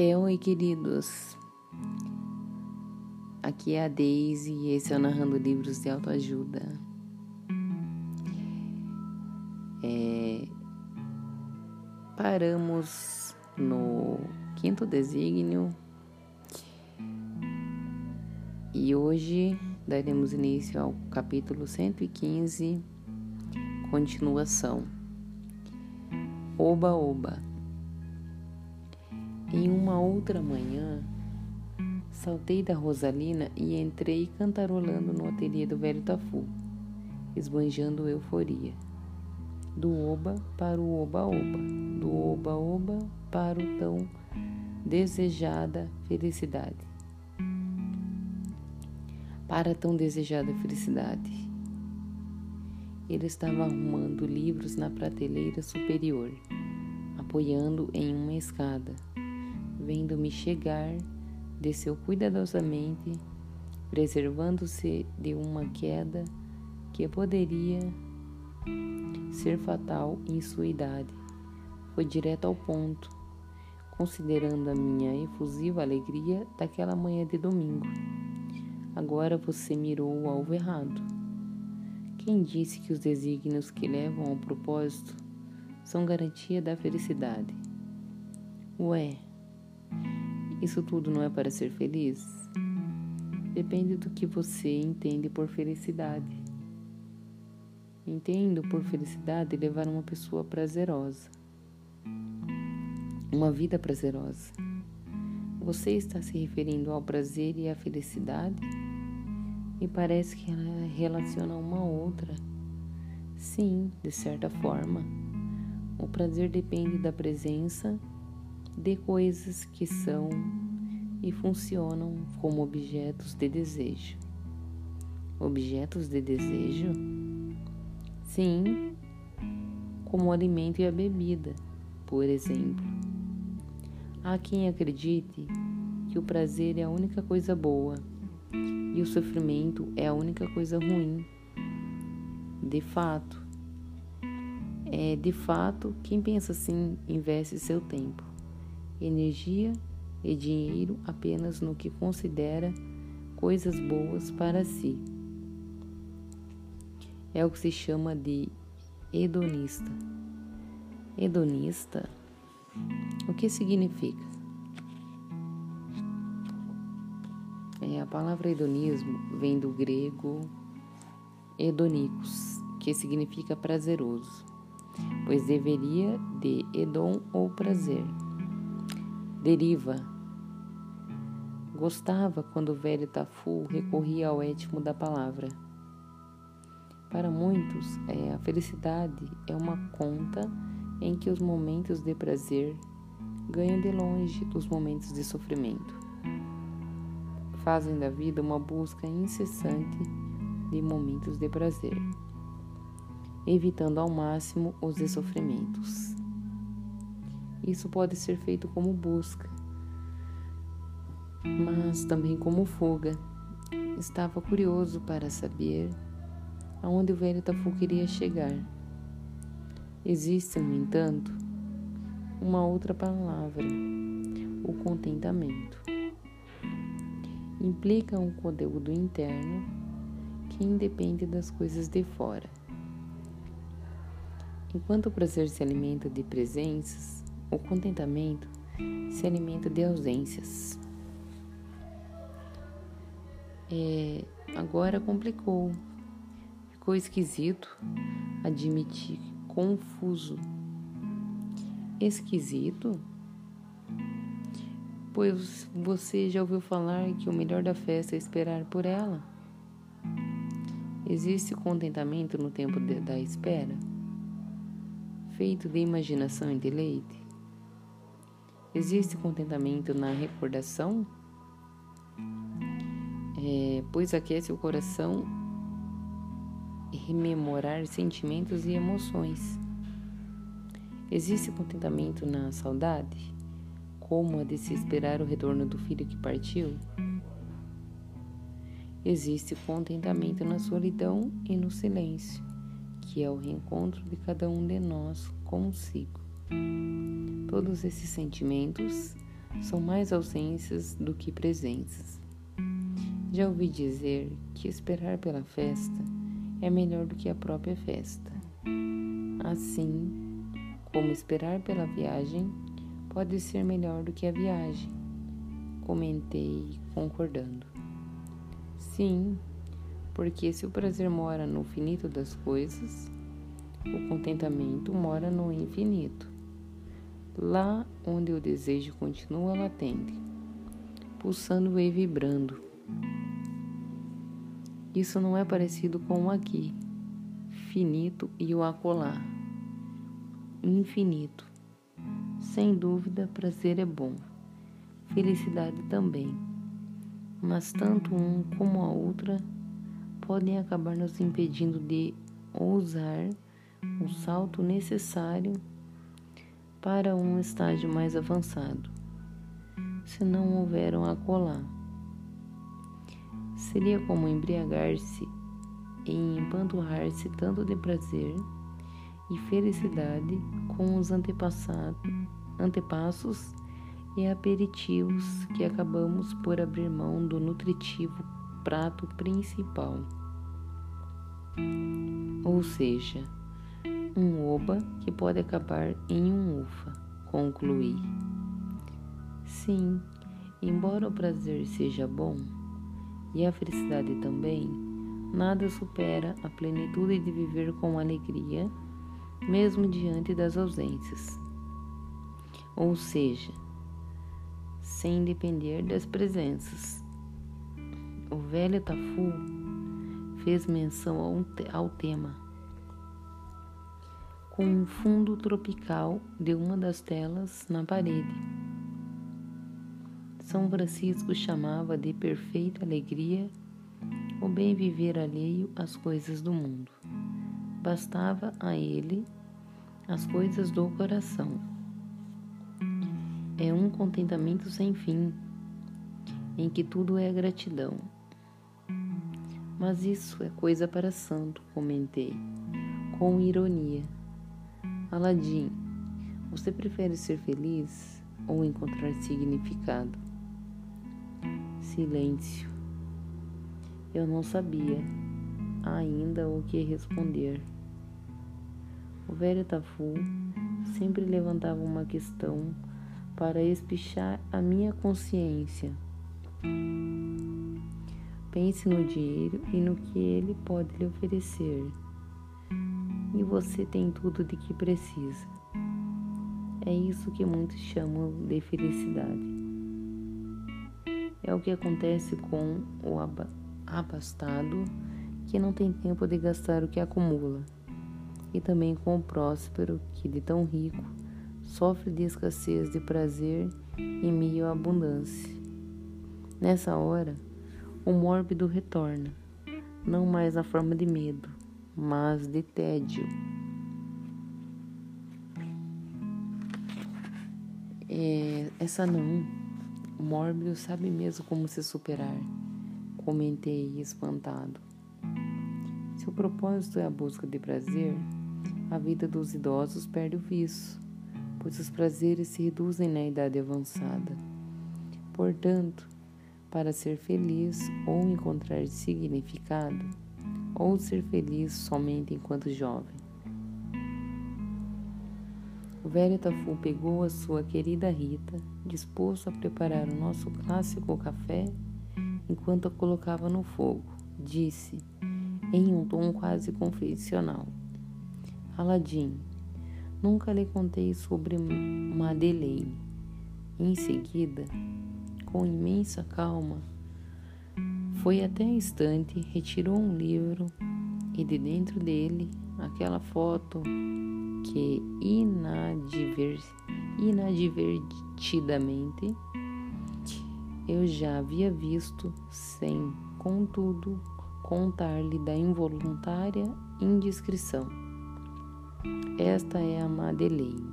Oi, queridos. Aqui é a Daisy e esse é o Narrando Livros de Autoajuda. É, paramos no quinto desígnio e hoje daremos início ao capítulo 115, continuação. Oba, oba. Em uma outra manhã, saltei da Rosalina e entrei cantarolando no ateliê do velho Tafu, esbanjando euforia. Do oba para o oba-oba, do oba-oba para o tão desejada felicidade. Para tão desejada felicidade. Ele estava arrumando livros na prateleira superior, apoiando em uma escada vendo-me chegar, desceu cuidadosamente, preservando-se de uma queda que poderia ser fatal em sua idade. Foi direto ao ponto, considerando a minha efusiva alegria daquela manhã de domingo. Agora você mirou o alvo errado. Quem disse que os desígnios que levam ao propósito são garantia da felicidade? Ué, isso tudo não é para ser feliz? Depende do que você entende por felicidade. Entendo por felicidade levar uma pessoa prazerosa. Uma vida prazerosa. Você está se referindo ao prazer e à felicidade? Me parece que ela relaciona uma outra. Sim, de certa forma. O prazer depende da presença de coisas que são e funcionam como objetos de desejo. Objetos de desejo? Sim, como o alimento e a bebida, por exemplo. Há quem acredite que o prazer é a única coisa boa e o sofrimento é a única coisa ruim. De fato, é de fato quem pensa assim investe seu tempo energia e dinheiro apenas no que considera coisas boas para si. É o que se chama de hedonista. Hedonista? O que significa? É, a palavra hedonismo vem do grego hedonikos, que significa prazeroso, pois deveria de hedon ou prazer deriva. Gostava quando o velho Tafu recorria ao étimo da palavra. Para muitos, é, a felicidade é uma conta em que os momentos de prazer ganham de longe dos momentos de sofrimento. Fazem da vida uma busca incessante de momentos de prazer, evitando ao máximo os de sofrimentos. Isso pode ser feito como busca, mas também como fuga. Estava curioso para saber aonde o velho Tafu queria chegar. Existe, no entanto, uma outra palavra, o contentamento. Implica um conteúdo interno que independe das coisas de fora. Enquanto o prazer se alimenta de presenças, o contentamento se alimenta de ausências. É, agora complicou. Ficou esquisito, admiti, confuso. Esquisito? Pois você já ouviu falar que o melhor da festa é esperar por ela? Existe contentamento no tempo de, da espera? Feito de imaginação e deleite? Existe contentamento na recordação? É, pois aquece o coração rememorar sentimentos e emoções. Existe contentamento na saudade, como a de se esperar o retorno do filho que partiu? Existe contentamento na solidão e no silêncio, que é o reencontro de cada um de nós consigo. Todos esses sentimentos são mais ausências do que presenças. Já ouvi dizer que esperar pela festa é melhor do que a própria festa. Assim como esperar pela viagem pode ser melhor do que a viagem. Comentei, concordando. Sim, porque se o prazer mora no finito das coisas, o contentamento mora no infinito. Lá onde o desejo continua latente, pulsando e vibrando. Isso não é parecido com o aqui, finito e o acolá. Infinito. Sem dúvida, prazer é bom, felicidade também. Mas tanto um como a outra podem acabar nos impedindo de ousar o salto necessário para um estágio mais avançado, se não houver um acolá. Seria como embriagar-se e empanturrar-se tanto de prazer e felicidade com os antepassos e aperitivos que acabamos por abrir mão do nutritivo prato principal. Ou seja, um oba que pode acabar em um ufa, concluí. Sim, embora o prazer seja bom e a felicidade também, nada supera a plenitude de viver com alegria, mesmo diante das ausências. Ou seja, sem depender das presenças. O velho Tafu fez menção ao tema com um fundo tropical de uma das telas na parede. São Francisco chamava de perfeita alegria o bem viver alheio às coisas do mundo. Bastava a ele as coisas do coração. É um contentamento sem fim, em que tudo é gratidão. Mas isso é coisa para santo, comentei, com ironia. Aladim, você prefere ser feliz ou encontrar significado? Silêncio. Eu não sabia ainda o que responder. O velho Tafu sempre levantava uma questão para espichar a minha consciência. Pense no dinheiro e no que ele pode lhe oferecer. E você tem tudo de que precisa. É isso que muitos chamam de felicidade. É o que acontece com o abastado que não tem tempo de gastar o que acumula, e também com o próspero que, de tão rico, sofre de escassez de prazer em meio à abundância. Nessa hora, o mórbido retorna, não mais na forma de medo, mas de tédio. É, essa não, o mórbido sabe mesmo como se superar, comentei espantado. Se o propósito é a busca de prazer, a vida dos idosos perde o vício, pois os prazeres se reduzem na idade avançada. Portanto, para ser feliz ou encontrar significado, ou ser feliz somente enquanto jovem. O velho Tafu pegou a sua querida Rita, disposto a preparar o nosso clássico café, enquanto a colocava no fogo. Disse, em um tom quase confessional: Aladim, nunca lhe contei sobre Madeleine. Em seguida, com imensa calma, foi até a estante, retirou um livro e de dentro dele aquela foto que inadver, inadvertidamente eu já havia visto, sem, contudo, contar-lhe da involuntária indiscrição. Esta é a Madeleine,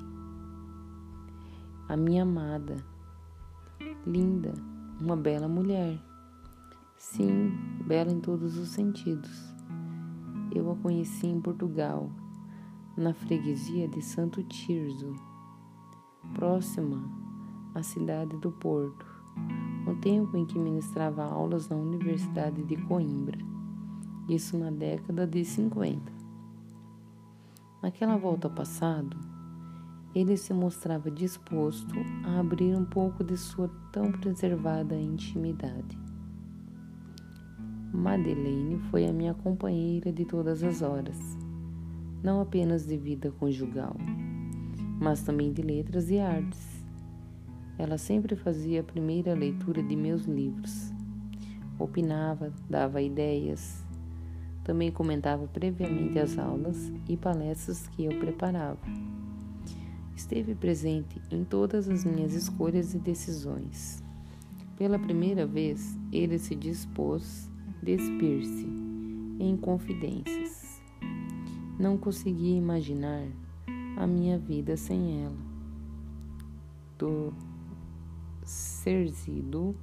a minha amada, linda, uma bela mulher. Sim, bela em todos os sentidos. Eu a conheci em Portugal, na freguesia de Santo Tirso, próxima a cidade do Porto, no tempo em que ministrava aulas na Universidade de Coimbra, isso na década de 50. Naquela volta ao passado, ele se mostrava disposto a abrir um pouco de sua tão preservada intimidade. Madeleine foi a minha companheira de todas as horas, não apenas de vida conjugal, mas também de letras e artes. Ela sempre fazia a primeira leitura de meus livros, opinava, dava ideias, também comentava previamente as aulas e palestras que eu preparava. Esteve presente em todas as minhas escolhas e decisões. Pela primeira vez, ele se dispôs despir-se em confidências. Não conseguia imaginar a minha vida sem ela. Do serzido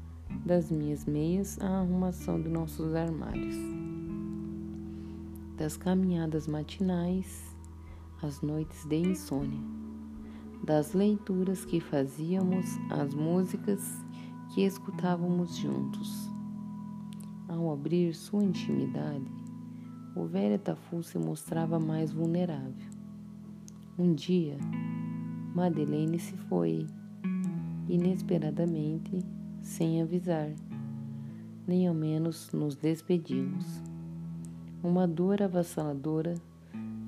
das minhas meias à arrumação de nossos armários, das caminhadas matinais às noites de insônia, das leituras que fazíamos às músicas que escutávamos juntos. Ao abrir sua intimidade, o velho Tafu se mostrava mais vulnerável. Um dia, Madeleine se foi inesperadamente, sem avisar, nem ao menos nos despedimos. Uma dor avassaladora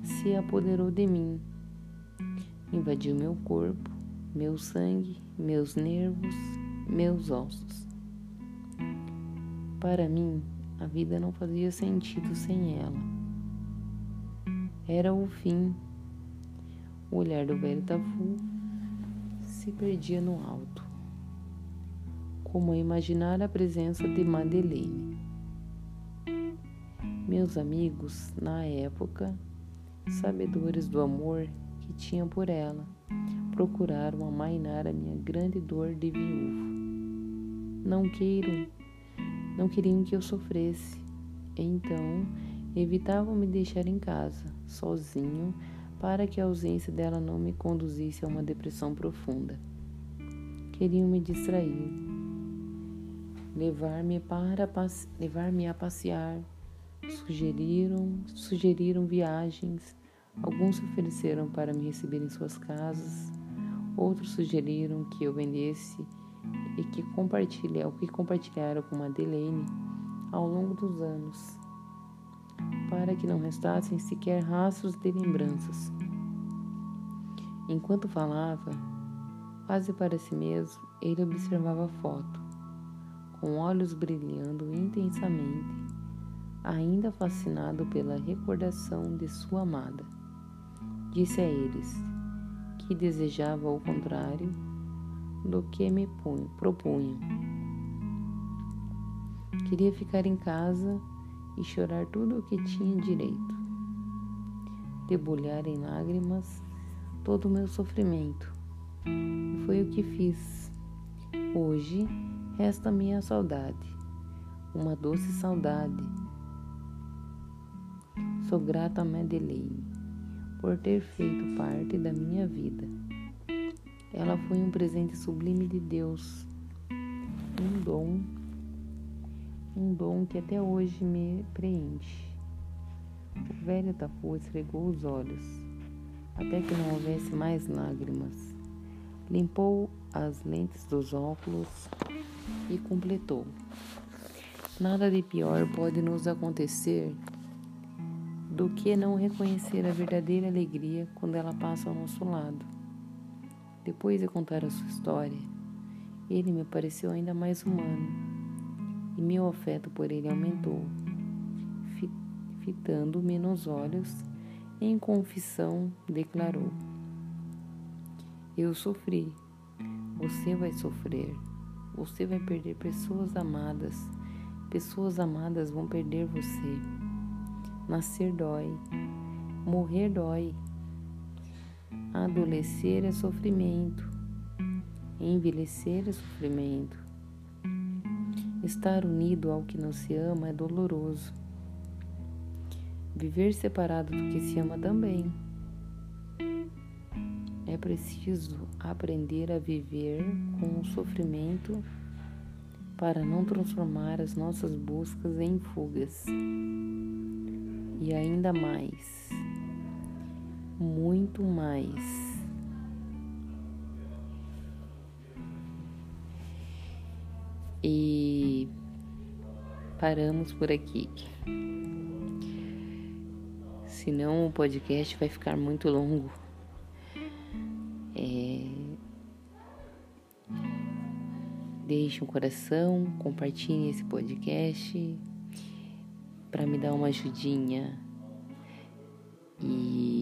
se apoderou de mim, invadiu meu corpo, meu sangue, meus nervos, meus ossos. Para mim, a vida não fazia sentido sem ela. Era o fim. O olhar do velho Tafu se perdia no alto, como a imaginar a presença de Madeleine. Meus amigos, na época, sabedores do amor que tinha por ela, procuraram amainar a minha grande dor de viúvo. Não queiram, não queriam que eu sofresse, então evitavam me deixar em casa, sozinho, para que a ausência dela não me conduzisse a uma depressão profunda. Queriam me distrair, levar-me para levar-me a passear, sugeriram, sugeriram viagens, alguns se ofereceram para me receber em suas casas, outros sugeriram que eu vendesse e que compartilhar, o que compartilharam com Madeleine ao longo dos anos para que não restassem sequer rastros de lembranças. Enquanto falava, quase para si mesmo, ele observava a foto, com olhos brilhando intensamente, ainda fascinado pela recordação de sua amada. Disse a eles que desejava o contrário do que me propunha. Queria ficar em casa e chorar tudo o que tinha direito, debulhar em lágrimas todo o meu sofrimento. E foi o que fiz. Hoje resta minha saudade, uma doce saudade. Sou grata a Madeleine por ter feito parte da minha vida. Ela foi um presente sublime de Deus, um dom um dom que até hoje me preenche. O velho Tafu esfregou os olhos, até que não houvesse mais lágrimas. Limpou as lentes dos óculos e completou. Nada de pior pode nos acontecer do que não reconhecer a verdadeira alegria quando ela passa ao nosso lado. Depois de contar a sua história, ele me pareceu ainda mais humano e meu afeto por ele aumentou. Fitando-me nos olhos, em confissão, declarou: Eu sofri, você vai sofrer, você vai perder pessoas amadas, pessoas amadas vão perder você. Nascer dói, morrer dói, adolecer é sofrimento, envelhecer é sofrimento. Estar unido ao que não se ama é doloroso. Viver separado do que se ama também. é preciso aprender a viver com o sofrimento para não transformar as nossas buscas em fugas. E ainda mais, muito mais. E paramos por aqui. Senão o podcast vai ficar muito longo. É... Deixe um coração, compartilhe esse podcast para me dar uma ajudinha. E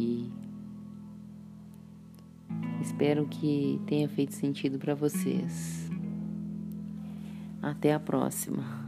espero que tenha feito sentido para vocês. Até a próxima.